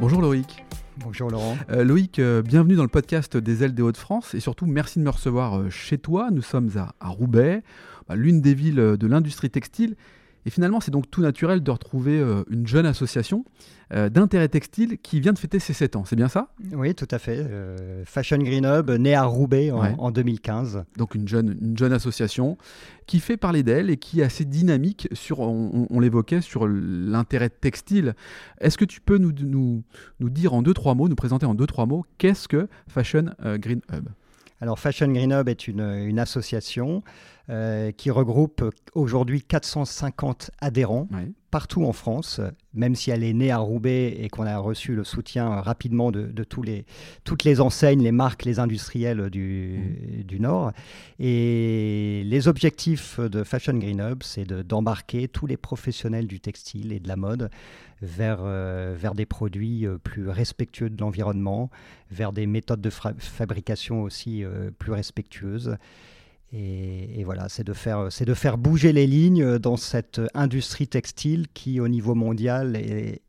Bonjour Loïc. Bonjour Laurent. Euh, Loïc, euh, bienvenue dans le podcast des ailes des Hauts-de-France et surtout merci de me recevoir euh, chez toi. Nous sommes à, Roubaix, bah, l'une des villes de l'industrie textile. Et finalement, c'est donc tout naturel de retrouver une jeune association euh, d'intérêt textile qui vient de fêter ses 7 ans. C'est bien ça? Oui, tout à fait. Euh, Fashion Green Hub, né à Roubaix en, 2015. Donc une jeune, une jeune association qui fait parler d'elle et qui est assez dynamique sur, on, l'évoquait, sur l'intérêt textile. Est-ce que tu peux nous, nous, nous dire en deux, trois mots, nous présenter en deux, trois mots, qu'est-ce que Fashion euh, Green Hub? Alors Fashion Green Hub est une, une association euh, qui regroupe aujourd'hui 450 adhérents partout en France, même si elle est née à Roubaix et qu'on a reçu le soutien rapidement de, tous les, toutes les enseignes, les marques, les industriels du, mmh. Nord. Et les objectifs de Fashion Green Hub, c'est d'embarquer tous les professionnels du textile et de la mode vers, euh, vers des produits euh, plus respectueux de l'environnement, vers des méthodes de fabrication aussi plus respectueuses. Et, voilà, c'est de, faire, de faire bouger les lignes dans cette industrie textile qui, au niveau mondial, est,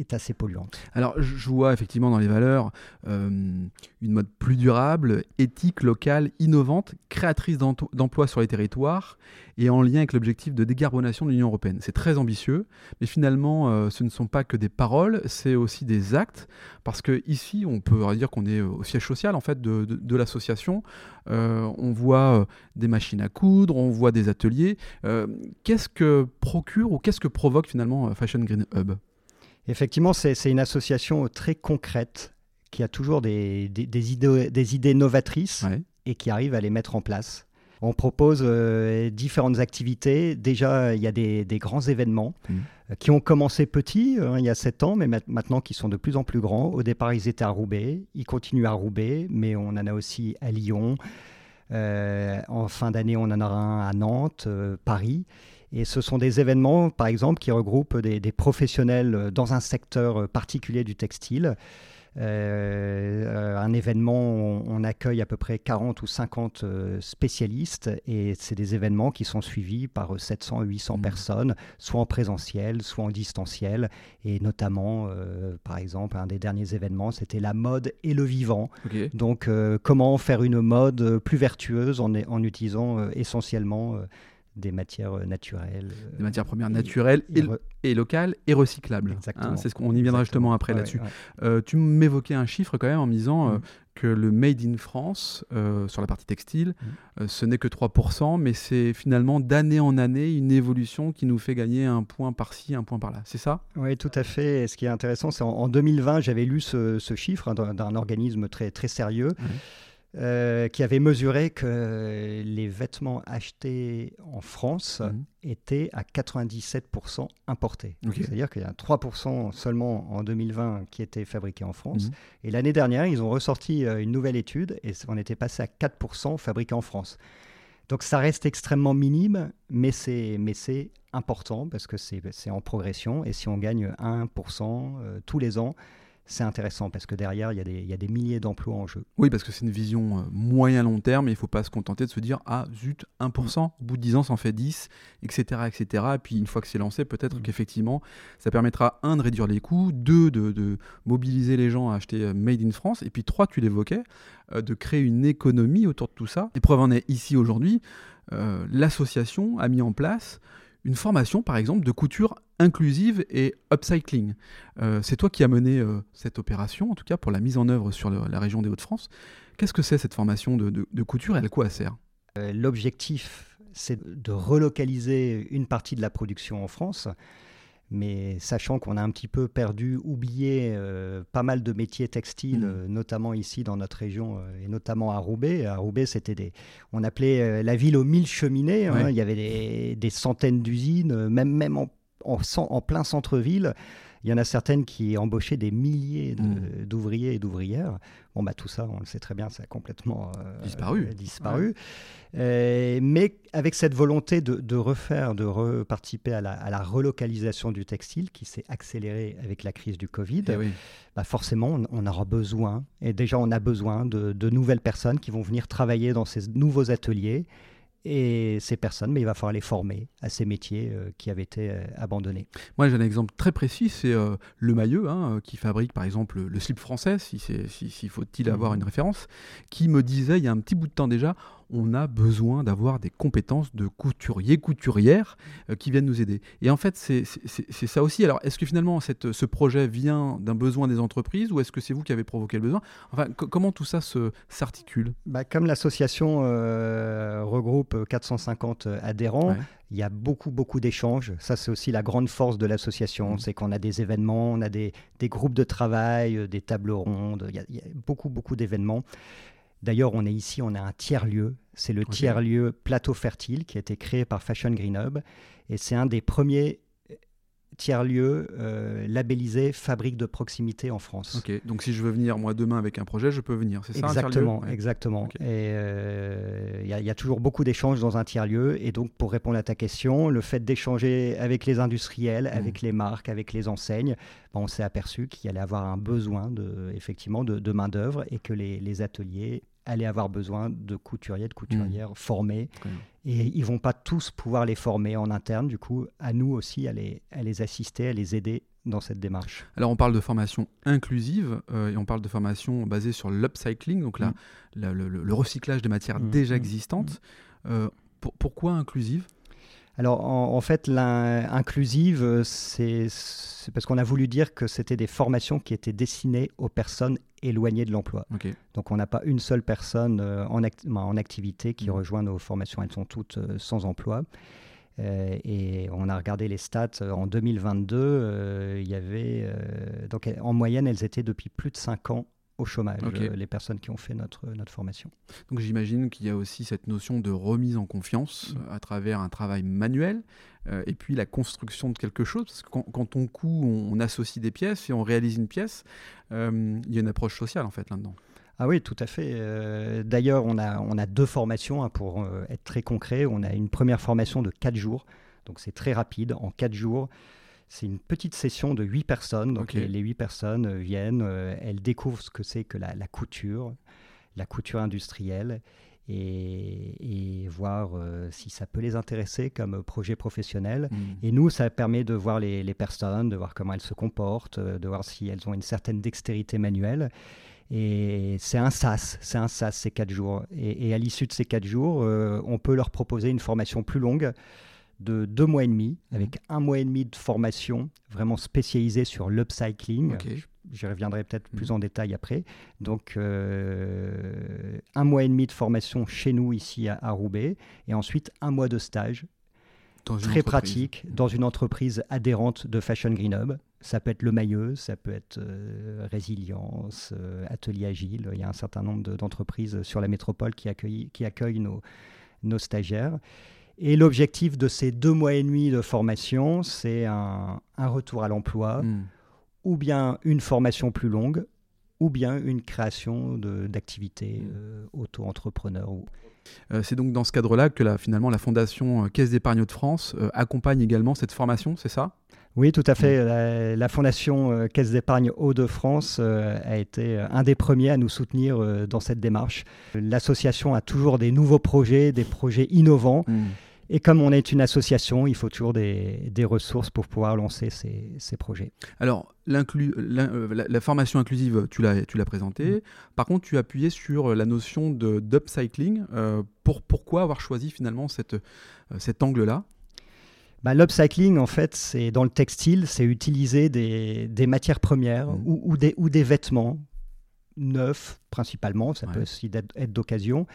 est assez polluante. Alors, je vois effectivement dans les valeurs euh, une mode plus durable, éthique, locale, innovante, créatrice d'emplois sur les territoires et en lien avec l'objectif de décarbonation de l'Union européenne. C'est très ambitieux, mais finalement, euh, ce ne sont pas que des paroles, c'est aussi des actes, parce que ici, on peut dire qu'on est au siège social en fait de, l'association. Euh, on voit des machines à coudre, on voit des ateliers. qu'est-ce que procure ou qu'est-ce que provoque finalement Fashion Green Hub? Effectivement, c'est une association très concrète qui a toujours des, des, idées, des idées, novatrices et qui arrive à les mettre en place. On propose euh, différentes activités. Déjà, il y a des, grands événements mmh. euh, qui ont commencé petits, hein, il y a sept ans, mais maintenant qui sont de plus en plus grands. Au départ, ils étaient à Roubaix, ils continuent à Roubaix, mais on en a aussi à Lyon. Euh, en fin d'année, on en aura un à Nantes, Paris. Et ce sont des événements, par exemple, qui regroupent des, professionnels euh, dans un secteur euh, particulier du textile. Euh, un événement, on, on, accueille à peu près 40 ou 50 spécialistes et c'est des événements qui sont suivis par 700 800 mmh. personnes, soit en présentiel, soit en distanciel. Et notamment, par exemple, un des derniers événements, c'était la mode et le vivant. Donc, comment faire une mode plus vertueuse en, en utilisant essentiellement des matières euh, naturelles. Des matières premières naturelles et, locales et recyclables. Hein, c'est ce qu'on y viendra justement après là-dessus. Euh, tu m'évoquais un chiffre quand même en me disant euh, mm. que le Made in France, sur la partie textile, mm. ce n'est que 3%, mais c'est finalement d'année en année une évolution qui nous fait gagner un point par-ci, un point par-là. C'est ça? Oui, tout à fait. Et ce qui est intéressant, c'est en, 2020, j'avais lu ce, chiffre hein, d'un organisme très, très sérieux. Euh, qui avait mesuré que les vêtements achetés en France mhm. étaient à 97% importés. C'est-à-dire qu'il y a 3% seulement en 2020 qui étaient fabriqués en France. Mhm. Et l'année dernière, ils ont ressorti euh, une nouvelle étude et on était passé à 4% fabriqués en France. Donc ça reste extrêmement minime, mais c'est important parce que c'est en progression. Et si on gagne 1% euh, tous les ans, c'est intéressant parce que derrière, il y, a des, milliers d'emplois en jeu. Oui, parce que c'est une vision euh, moyen-long terme et il ne faut pas se contenter de se dire Ah, zut, 1%, au bout de 10 ans, ça en fait 10, etc. etc. Et puis, une fois que c'est lancé, peut-être mm. qu'effectivement, ça permettra, un, de réduire les coûts, deux, de, mobiliser les gens à acheter euh, Made in France, et puis trois, tu l'évoquais, euh, de créer une économie autour de tout ça. Et preuve en est ici aujourd'hui, l'association a mis en place une formation, par exemple, de couture inclusive et upcycling. Euh, c'est toi qui as mené euh, cette opération, en tout cas pour la mise en œuvre sur la région des Hauts-de-France. Qu'est-ce que c'est cette formation de, couture et à quoi elle sert? Euh, L'objectif, c'est de relocaliser une partie de la production en France mais sachant qu'on a un petit peu perdu, oublié euh, pas mal de métiers textiles, mmh. euh, notamment ici dans notre région euh, et notamment à Roubaix. À Roubaix, c'était des, on appelait la ville aux mille cheminées. Hein. Il y avait des, centaines d'usines, même même en, en plein centre-ville. Il y en a certaines qui embauchaient des milliers hmm. d'ouvriers et d'ouvrières. Bon, bah, tout ça, on le sait très bien, ça a complètement euh, disparu. disparu. Euh, mais avec cette volonté de, refaire, de reparticiper à la, relocalisation du textile qui s'est accélérée avec la crise du Covid, eh bah forcément, on, aura besoin, et déjà on a besoin de nouvelles personnes qui vont venir travailler dans ces nouveaux ateliers et ces personnes, mais il va falloir les former à ces métiers euh, qui avaient été euh, abandonnés. Moi, j'ai un exemple très précis, c'est euh, le Mailleux, hein, qui fabrique par exemple le slip français, s'il si, si, faut-il avoir mmh. une référence, qui me disait il y a un petit bout de temps déjà, on a besoin d'avoir des compétences de couturiers, couturières euh, qui viennent nous aider. Et en fait, c'est ça aussi. Alors, est-ce que finalement, cette, ce projet vient d'un besoin des entreprises ou est-ce que c'est vous qui avez provoqué le besoin? Enfin, comment tout ça s'articule? Bah, Comme l'association euh, regroupe 450 adhérents, il y a beaucoup, beaucoup d'échanges. Ça, c'est aussi la grande force de l'association. Mmh. C'est qu'on a des événements, on a des, des, groupes de travail, euh, des tables rondes. Il y a, il y a beaucoup, beaucoup d'événements. D'ailleurs, on est ici, on a un tiers-lieu. C'est le tiers-lieu Plateau Fertile qui a été créé par Fashion Green Hub. Et c'est un des premiers tiers-lieu euh, labellisé fabrique de proximité en France. Ok, donc si je veux venir moi demain avec un projet, je peux venir, c'est ça Exactement, exactement. Et euh, il y, a toujours beaucoup d'échanges dans un tiers-lieu. Et donc pour répondre à ta question, le fait d'échanger avec les industriels, mmh. avec les marques, avec les enseignes, on s'est aperçu qu'il allait avoir un besoin de, effectivement de, main-d'œuvre et que les, les ateliers allaient avoir besoin de couturiers, de couturières mmh. formés. Et ils vont pas tous pouvoir les former en interne. Du coup, à nous aussi à les, à les assister, à les aider dans cette démarche. Alors on parle de formation inclusive euh, et on parle de formation basée sur l'upcycling, donc là, mmh. le, recyclage de matières mmh. déjà existantes. Euh, pourquoi inclusive? Alors en, fait, l'inclusive, euh, c'est parce qu'on a voulu dire que c'était des formations qui étaient destinées aux personnes éloignées de l'emploi. Donc on n'a pas une seule personne euh, en, en, activité qui mmh. rejoint nos formations, elles sont toutes euh, sans emploi. et on a regardé les stats en 2022, il y avait donc en moyenne elles étaient depuis plus de 5 ans au chômage, euh, les personnes qui ont fait notre, notre formation. Donc j'imagine qu'il y a aussi cette notion de remise en confiance mm. à travers un travail manuel euh, et puis la construction de quelque chose. Parce que quand, on coud, on, associe des pièces et on réalise une pièce, euh, il y a une approche sociale en fait là-dedans. Ah oui, tout à fait. D'ailleurs, on a, on a deux formations, hein, pour être très concret. On a une première formation de 4 jours, donc c'est très rapide. En 4 jours, c'est une petite session de huit personnes. Donc les, huit personnes euh, viennent, euh, elles découvrent ce que c'est que la, couture, la couture industrielle, et, voir euh, si ça peut les intéresser comme projet professionnel. Hmm. Et nous, ça permet de voir les, personnes, de voir comment elles se comportent, de voir si elles ont une certaine dextérité manuelle. Et c'est un SAS, c'est un SAS ces quatre jours. Et, à l'issue de ces quatre jours, on peut leur proposer une formation plus longue de deux mois et demi, mhm. avec un mois et demi de formation vraiment spécialisée sur l'upcycling. J'y reviendrai peut-être plus mhm. en détail après. Donc, euh, un mois et demi de formation chez nous, ici à, Roubaix, et ensuite un mois de stage très pratique dans une entreprise adhérente de Fashion Green Hub. Ça peut être le mailleux, ça peut être euh, Résilience, euh, Atelier Agile. Il y a un certain nombre d'entreprises sur la métropole qui accueillent, qui accueillent nos, nos stagiaires. Et l'objectif de ces deux mois et demi de formation, c'est un, retour à l'emploi, hmm. ou bien une formation plus longue, ou bien une création d'activités hmm. euh, auto-entrepreneur. Euh, c'est donc dans ce cadre-là que la, finalement la Fondation euh, Caisse d'épargne de France accompagne également cette formation, c'est ça? Oui, tout à fait. Hmm. La, Fondation Caisse d'épargne Hauts-de-France a été un des premiers à nous soutenir dans cette démarche. L'association a toujours des nouveaux projets, des projets innovants. Et comme on est une association, il faut toujours des, ressources pour pouvoir lancer ces, projets. Alors, euh, la, formation inclusive, tu l'as présentée. Mm. Par contre, tu as appuyé sur la notion d'upcycling. Euh, pour, pourquoi avoir choisi finalement cette, euh, cet angle-là? Bah, L'upcycling, en fait, c'est dans le textile, c'est utiliser des, matières premières mm. ou, des, ou des vêtements neufs principalement, ça peut aussi être d'occasion,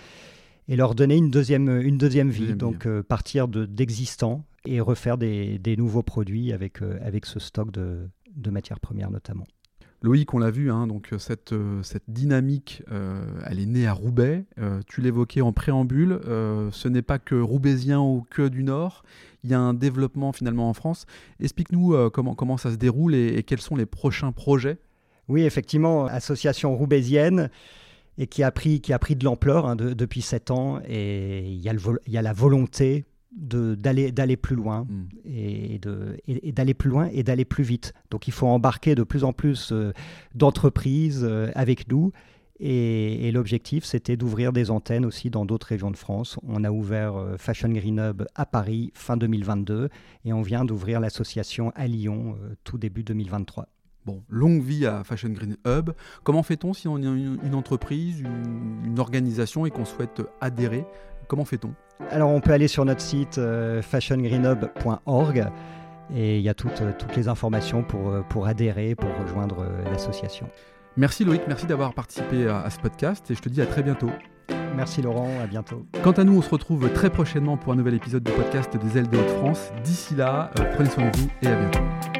et leur donner une deuxième, une deuxième vie, donc euh, partir d'existants et refaire des, des, nouveaux produits avec, euh, avec ce stock de, de matières premières notamment. Loïc, on l'a vu, hein, donc cette, cette dynamique, elle est née à Roubaix. tu l'évoquais en préambule. ce n'est pas que roubaisien ou que du Nord. Il y a un développement finalement en France. Explique-nous comment, comment ça se déroule et, et, quels sont les prochains projets? Oui, effectivement, association roubaisienne et qui a pris, qui a pris de l'ampleur hein, depuis sept ans. Et il y, a il y a la volonté d'aller d'aller plus loin mm. et d'aller plus loin et d'aller plus vite. Donc il faut embarquer de plus en plus euh, d'entreprises euh, avec nous. Et, l'objectif, c'était d'ouvrir des antennes aussi dans d'autres régions de France. On a ouvert euh, Fashion Green Hub à Paris fin 2022 et on vient d'ouvrir l'association à Lyon tout début 2023. Bon, longue vie à Fashion Green Hub. Comment fait-on si on est une, entreprise, une, organisation et qu'on souhaite adhérer? Comment fait-on? Alors, on peut aller sur notre site euh, fashiongreenhub.org et il y a toutes, euh, toutes les informations pour, euh, pour adhérer, pour rejoindre l'association. Merci Loïc, merci d'avoir participé à, ce podcast et je te dis à très bientôt. Merci Laurent, à bientôt. Quant à nous, on se retrouve très prochainement pour un nouvel épisode du podcast des ailes de Haute-France. D'ici là, prenez soin de vous et à bientôt.